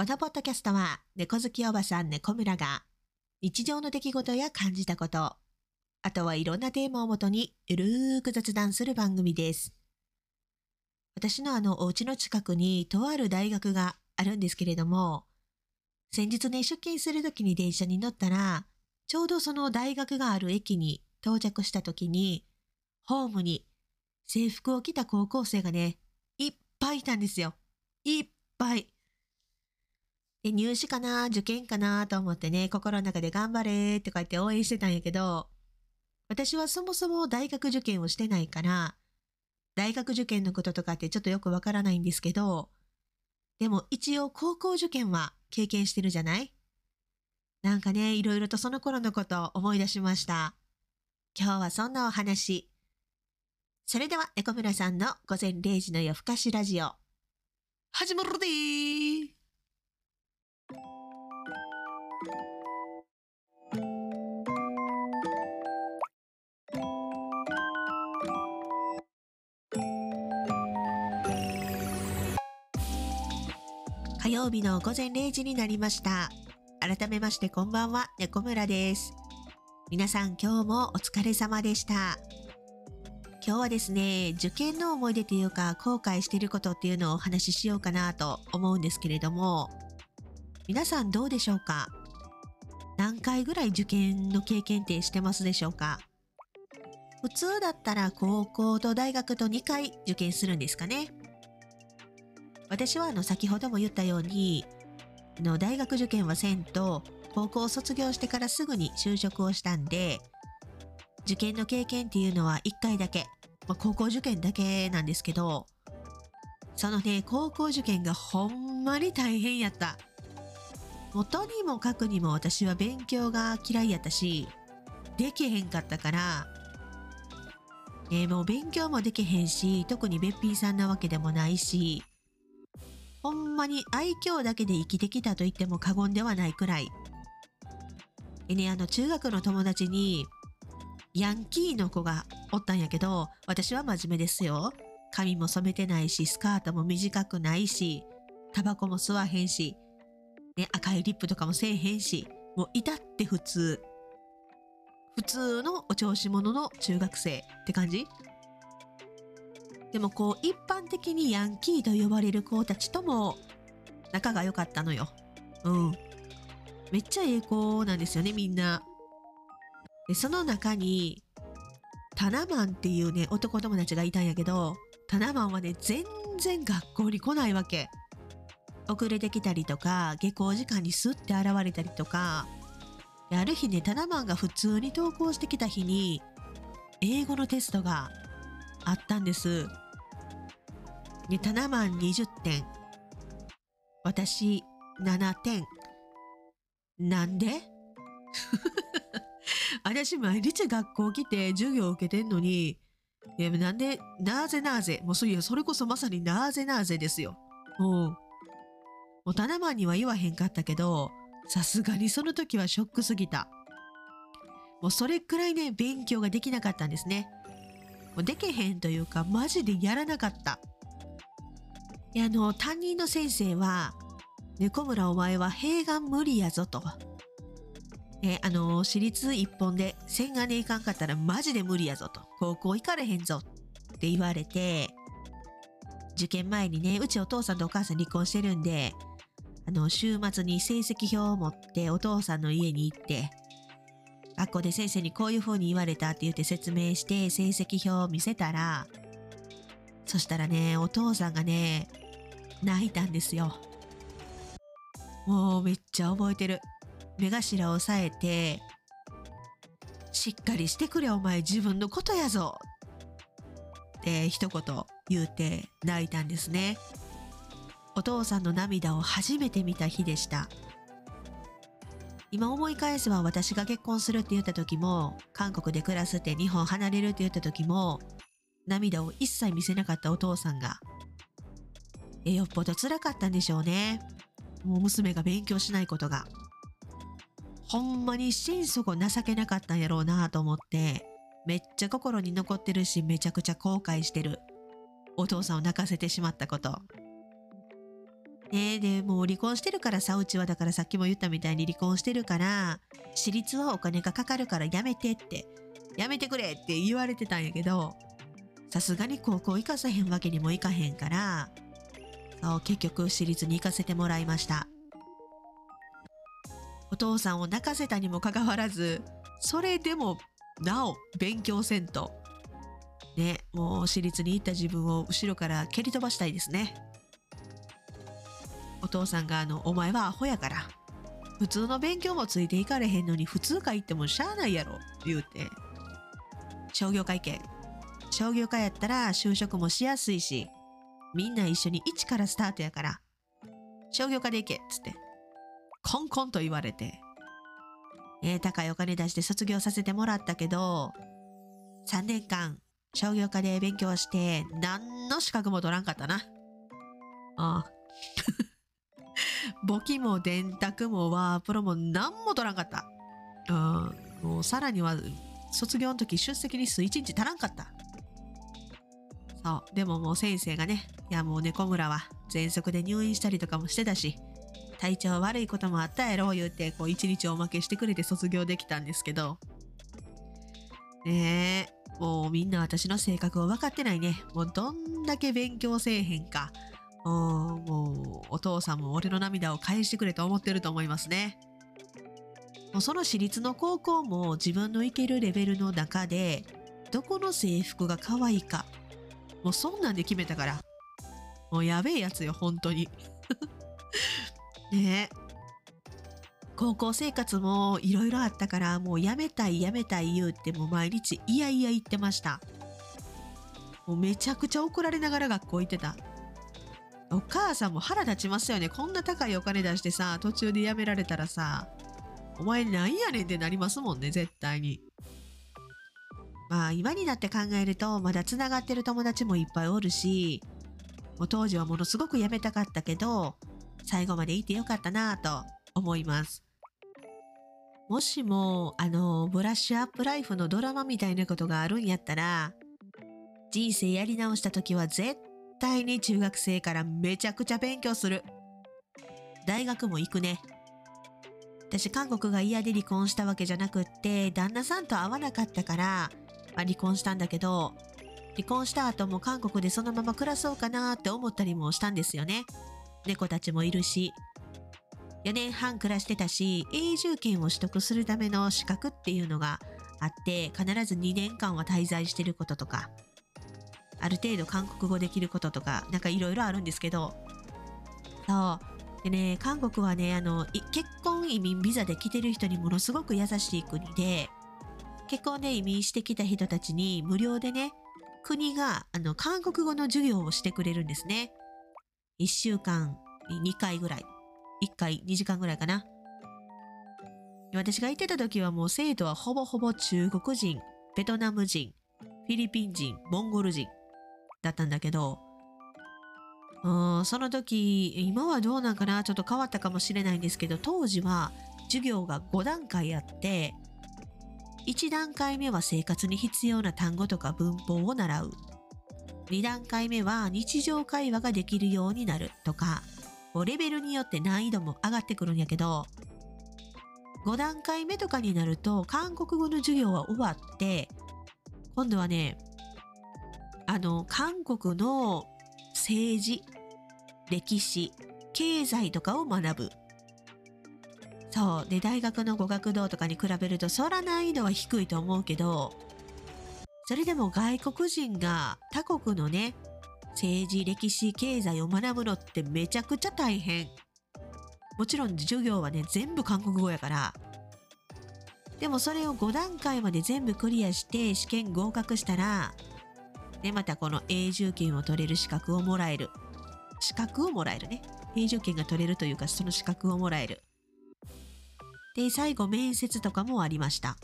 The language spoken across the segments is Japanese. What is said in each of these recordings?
このポッドキャストは、猫好きおばさん猫村が、日常の出来事や感じたこと、あとはいろんなテーマをもとに、ゆるーく雑談する番組です。私のあの、お家の近くに、とある大学があるんですけれども、先日ね、出勤するときに電車に乗ったら、ちょうどその大学がある駅に到着したときに、ホームに制服を着た高校生がね、いっぱいいたんですよ。いっぱい。で、入試かな？受験かな？と思ってね、心の中で頑張れってこうやって応援してたんやけど、私はそもそも大学受験をしてないから、大学受験のこととかってちょっとよくわからないんですけど、でも一応高校受験は経験してるじゃない？なんかね、いろいろとその頃のことを思い出しました。今日はそんなお話。それでは、猫村さんの午前0時の夜更かしラジオ。始まるでー曜日の午前0時になりました。改めましてこんばんは、猫村です。皆さん今日もお疲れ様でした。今日はですね、受験の思い出というか後悔してることっていうのをお話ししようかなと思うんですけれども、皆さんどうでしょうか？何回ぐらい受験の経験ってしてますでしょうか？普通だったら高校と大学と2回受験するんですかね私はあの先ほども言ったようにの大学受験はせんと高校を卒業してからすぐに就職をしたんで受験の経験っていうのは1回だけ、まあ、高校受験だけなんですけどそのね高校受験がほんまに大変やった。もとにもかくにも私は勉強が嫌いやったしできへんかったからえー、もう勉強もできへんし特にべっぴんさんなわけでもないしほんまに愛嬌だけで生きてきたと言っても過言ではないくらい。でね、あの中学の友達にヤンキーの子がおったんやけど、私は真面目ですよ。髪も染めてないし、スカートも短くないし、タバコも吸わへんし、ね、赤いリップとかもせえへんし、もう至って普通。普通のお調子者の中学生って感じでもこう一般的にヤンキーと呼ばれる子たちとも仲が良かったのよ。うん。めっちゃええ子なんですよね、みんな。で、その中に、タナマンっていうね、男友達がいたんやけど、タナマンはね、全然学校に来ないわけ。遅れてきたりとか、下校時間にスッて現れたりとか、ある日ね、タナマンが普通に登校してきた日に、英語のテストがあったんです。で、7万20点。私、7点。なんで？私毎日学校来て授業を受けてんのに、いやなんで、なぜなぜ、もうそういや、それこそまさになぜなぜですよ。うん。もうタナマンには言わへんかったけど、さすがにその時はショックすぎた。もうそれくらいね、勉強ができなかったんですね。もうでけへんというか、マジでやらなかった。いや、あの、担任の先生は、猫村お前は併願無理やぞと。えあの、私立一本で線がねいかんかったらマジで無理やぞと。高校行かれへんぞって言われて、受験前にね、うちお父さんとお母さん離婚してるんで、あの、週末に成績表を持ってお父さんの家に行って、学校で先生にこういう風に言われたって言って説明して成績表を見せたら、そしたらね、お父さんがね、泣いたんですよ。もうめっちゃ覚えてる。目頭を押さえて、しっかりしてくれお前自分のことやぞって一言言うて泣いたんですね。お父さんの涙を初めて見た日でした。今思い返せば私が結婚するって言った時も、韓国で暮らすって日本離れるって言った時も、涙を一切見せなかったお父さんが、え、よっぽど辛かったんでしょうね。もう娘が勉強しないことが。ほんまに心底情けなかったんやろうなと思って、めっちゃ心に残ってるし、めちゃくちゃ後悔してる。お父さんを泣かせてしまったこと。ねで、もう離婚してるからさ、うちはだからさっきも言ったみたいに離婚してるから、私立はお金がかかるからやめてって、やめてくれって言われてたんやけど、さすがに高校行かさへんわけにもいかへんから、そう、結局私立に行かせてもらいました。お父さんを泣かせたにもかかわらず、それでもなお勉強せんと。ね、もう私立に行った自分を後ろから蹴り飛ばしたいですね。お父さんがあの、お前はアホやから。普通の勉強もついていかれへんのに普通科行ってもしゃあないやろ。言うて。商業会計。商業科やったら就職もしやすいし、みんな一緒に一からスタートやから。商業科で行けっつって。コンコンと言われて。えー高いお金出して卒業させてもらったけど、3年間商業科で勉強して何の資格も取らんかったな。ああ。簿記も電卓もワープロも何も取らんかった。うん。もうさらには卒業の時出席日数1日足らんかった。そう。でももう先生がね、いやもう猫村は喘息で入院したりとかもしてたし、体調悪いこともあったやろう言うて、こう一日おまけしてくれて卒業できたんですけど、ねえ、もうみんな私の性格を分かってないね。もうどんだけ勉強せえへんか。もうお父さんも俺の涙を返してくれと思ってると思いますね。もうその私立の高校も自分の行けるレベルの中で、どこの制服が可愛いか。もうそんなんで決めたから。もうやべえやつよ、本当に。ねえ。高校生活もいろいろあったから、もうやめたいやめたい言うってもう毎日いやいや言ってました。もうめちゃくちゃ怒られながら学校行ってた。お母さんも腹立ちますよね。こんな高いお金出してさ、途中でやめられたらさ、お前なんやねんってなりますもんね、絶対に。まあ今になって考えると、まだつながってる友達もいっぱいおるし、もう当時はものすごくやめたかったけど、最後までいてよかったなぁと思います。もしも、あの、ブラッシュアップライフのドラマみたいなことがあるんやったら、人生やり直した時は絶対に中学生からめちゃくちゃ勉強する。大学も行くね。私、韓国が嫌で離婚したわけじゃなくって、旦那さんと会わなかったから、まあ、離婚したんだけど、離婚した後も韓国でそのまま暮らそうかなって思ったりもしたんですよね。猫たちもいるし。4年半暮らしてたし、永住権を取得するための資格っていうのがあって、必ず2年間は滞在してることとか、ある程度韓国語できることとか、なんかいろいろあるんですけど、そう。でね、韓国はね、あの、結婚移民ビザで来てる人にものすごく優しい国で、結婚で移民してきた人たちに無料でね、国があの韓国語の授業をしてくれるんですね。1週間に2回ぐらい。1回2時間ぐらいかな。私が行ってた時はもう生徒はほぼほぼ中国人、ベトナム人、フィリピン人、モンゴル人だったんだけど、うんその時、今はどうなんかなちょっと変わったかもしれないんですけど、当時は授業が5段階あって、1段階目は生活に必要な単語とか文法を習う。2段階目は日常会話ができるようになるとか、レベルによって難易度も上がってくるんやけど、5段階目とかになると韓国語の授業は終わって、今度はね、あの、韓国の政治、歴史、経済とかを学ぶ。そう。で、大学の語学堂とかに比べると、そら難易度は低いと思うけど、それでも外国人が他国のね、政治、歴史、経済を学ぶのってめちゃくちゃ大変。もちろん授業はね、全部韓国語やから。でもそれを5段階まで全部クリアして試験合格したら、で、またこの永住権を取れる資格をもらえる。資格をもらえるね。永住権が取れるというか、その資格をもらえる。で、最後面接とかもありました。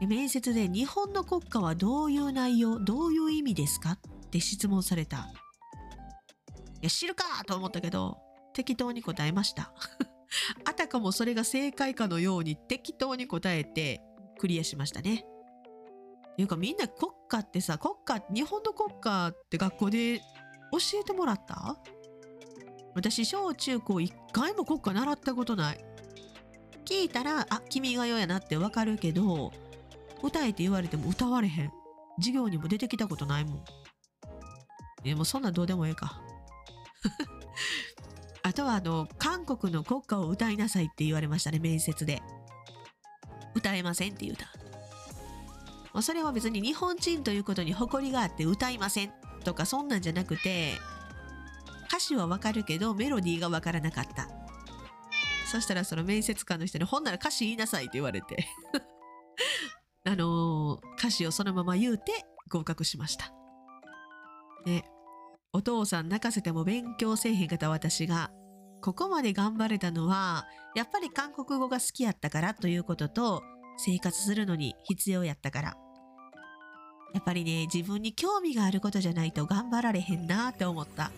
で面接で日本の国家はどういう内容、どういう意味ですかって質問された。いや、知るかと思ったけど、適当に答えました。あたかもそれが正解かのように適当に答えてクリアしましたね。ていうかみんな国家ってさ、国家、日本の国家って学校で教えてもらった？私小中高一回も国歌習ったことない。聞いたらあ君が代やなってわかるけど歌えって言われても歌われへん。授業にも出てきたことないもん。でもうそんなんどうでもええか。あとはあの韓国の国歌を歌いなさいって言われましたね面接で。歌えませんって言うた。まあそれは別に日本人ということに誇りがあって歌いません。とかそんなんじゃなくて歌詞はわかるけどメロディーがわからなかった。そしたらその面接官の人に「ほんなら歌詞言いなさい」って言われて。あのー歌詞をそのまま言うて合格しました。でお父さん泣かせても勉強せえへんかった私がここまで頑張れたのはやっぱり韓国語が好きやったからということと生活するのに必要やったから。やっぱりね自分に興味があることじゃないと頑張られへんなって思った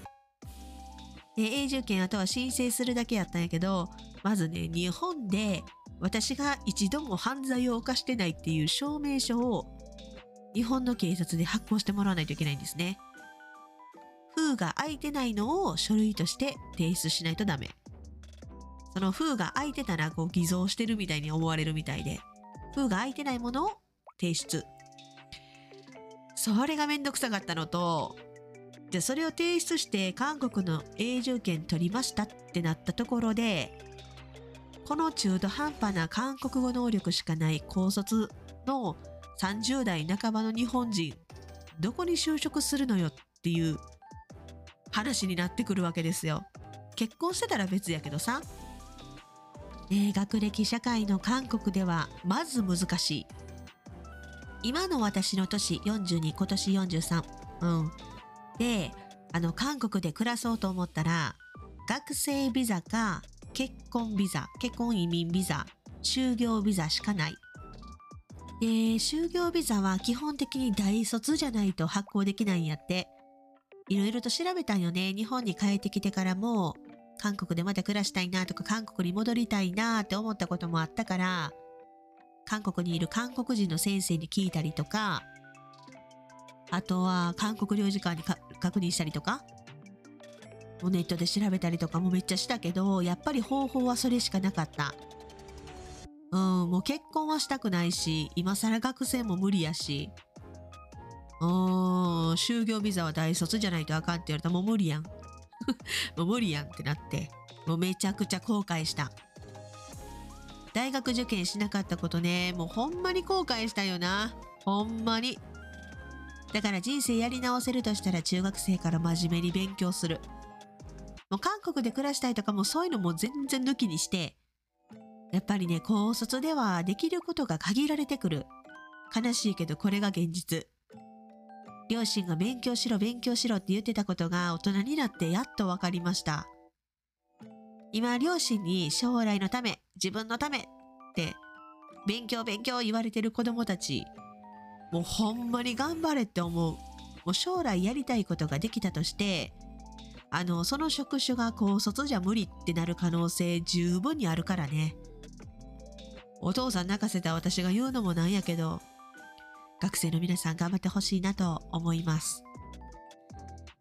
で永住権あとは申請するだけやったんやけどまずね日本で私が一度も犯罪を犯してないっていう証明書を日本の警察で発行してもらわないといけないんですね。封が開いてないのを書類として提出しないとダメ。その封が開いてたらこう偽造してるみたいに思われるみたいで、封が開いてないものを提出。それがめんどくさかったのと、で、それを提出して韓国の永住権取りましたってなったところで、この中途半端な韓国語能力しかない高卒の30代半ばの日本人、どこに就職するのよっていう話になってくるわけですよ。結婚してたら別やけどさ。ね学歴社会の韓国ではまず難しい。今の私の年42、今年43。うん。で、あの、韓国で暮らそうと思ったら、学生ビザか結婚ビザ、結婚移民ビザ、就業ビザしかない。で、就業ビザは基本的に大卒じゃないと発行できないんやって。いろいろと調べたんよね。日本に帰ってきてからも、韓国でまた暮らしたいなとか、韓国に戻りたいなって思ったこともあったから、韓国にいる韓国人の先生に聞いたりとか、あとは韓国領事館に確認したりとか、もうネットで調べたりとかもめっちゃしたけど、やっぱり方法はそれしかなかった。うん、もう結婚はしたくないし、今更学生も無理やし、うん、就業ビザは大卒じゃないとあかんって言われたらもう無理やん。もう無理やんってなって、もうめちゃくちゃ後悔した。大学受験しなかったことね、もうほんまに後悔したよな。ほんまに。だから人生やり直せるとしたら中学生から真面目に勉強する。もう韓国で暮らしたいとかもそういうのも全然抜きにして、やっぱりね、高卒ではできることが限られてくる。悲しいけどこれが現実。両親が勉強しろ勉強しろって言ってたことが大人になってやっと分かりました。今両親に将来のため、自分のためって勉強勉強言われてる子供たち、もうほんまに頑張れって思う。もう将来やりたいことができたとして、あの、その職種が高卒じゃ無理ってなる可能性十分にあるからね。お父さん泣かせた私が言うのもなんやけど、学生の皆さん頑張ってほしいなと思います。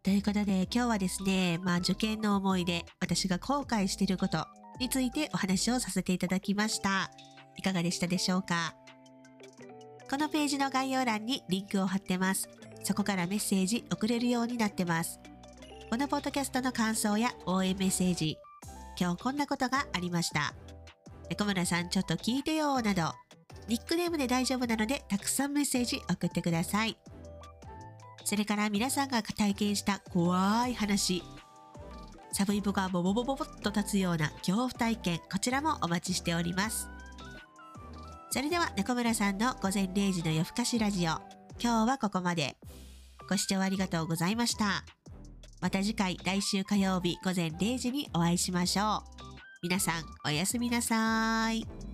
ということで今日はですね、まあ受験の思い出、私が後悔していることについてお話をさせていただきました。いかがでしたでしょうか？このページの概要欄にリンクを貼ってます。そこからメッセージ送れるようになってます。このポッドキャストの感想や応援メッセージ、今日こんなことがありました。小村さんちょっと聞いてよなど、ニックネームで大丈夫なのでたくさんメッセージ送ってください。それから皆さんが体験した怖い話、サブイボがボボボボボッと立つような恐怖体験、こちらもお待ちしております。それでは猫村さんの午前0時の夜更かしラジオ、今日はここまで。ご視聴ありがとうございました。また次回来週火曜日午前0時にお会いしましょう。皆さんおやすみなさーい。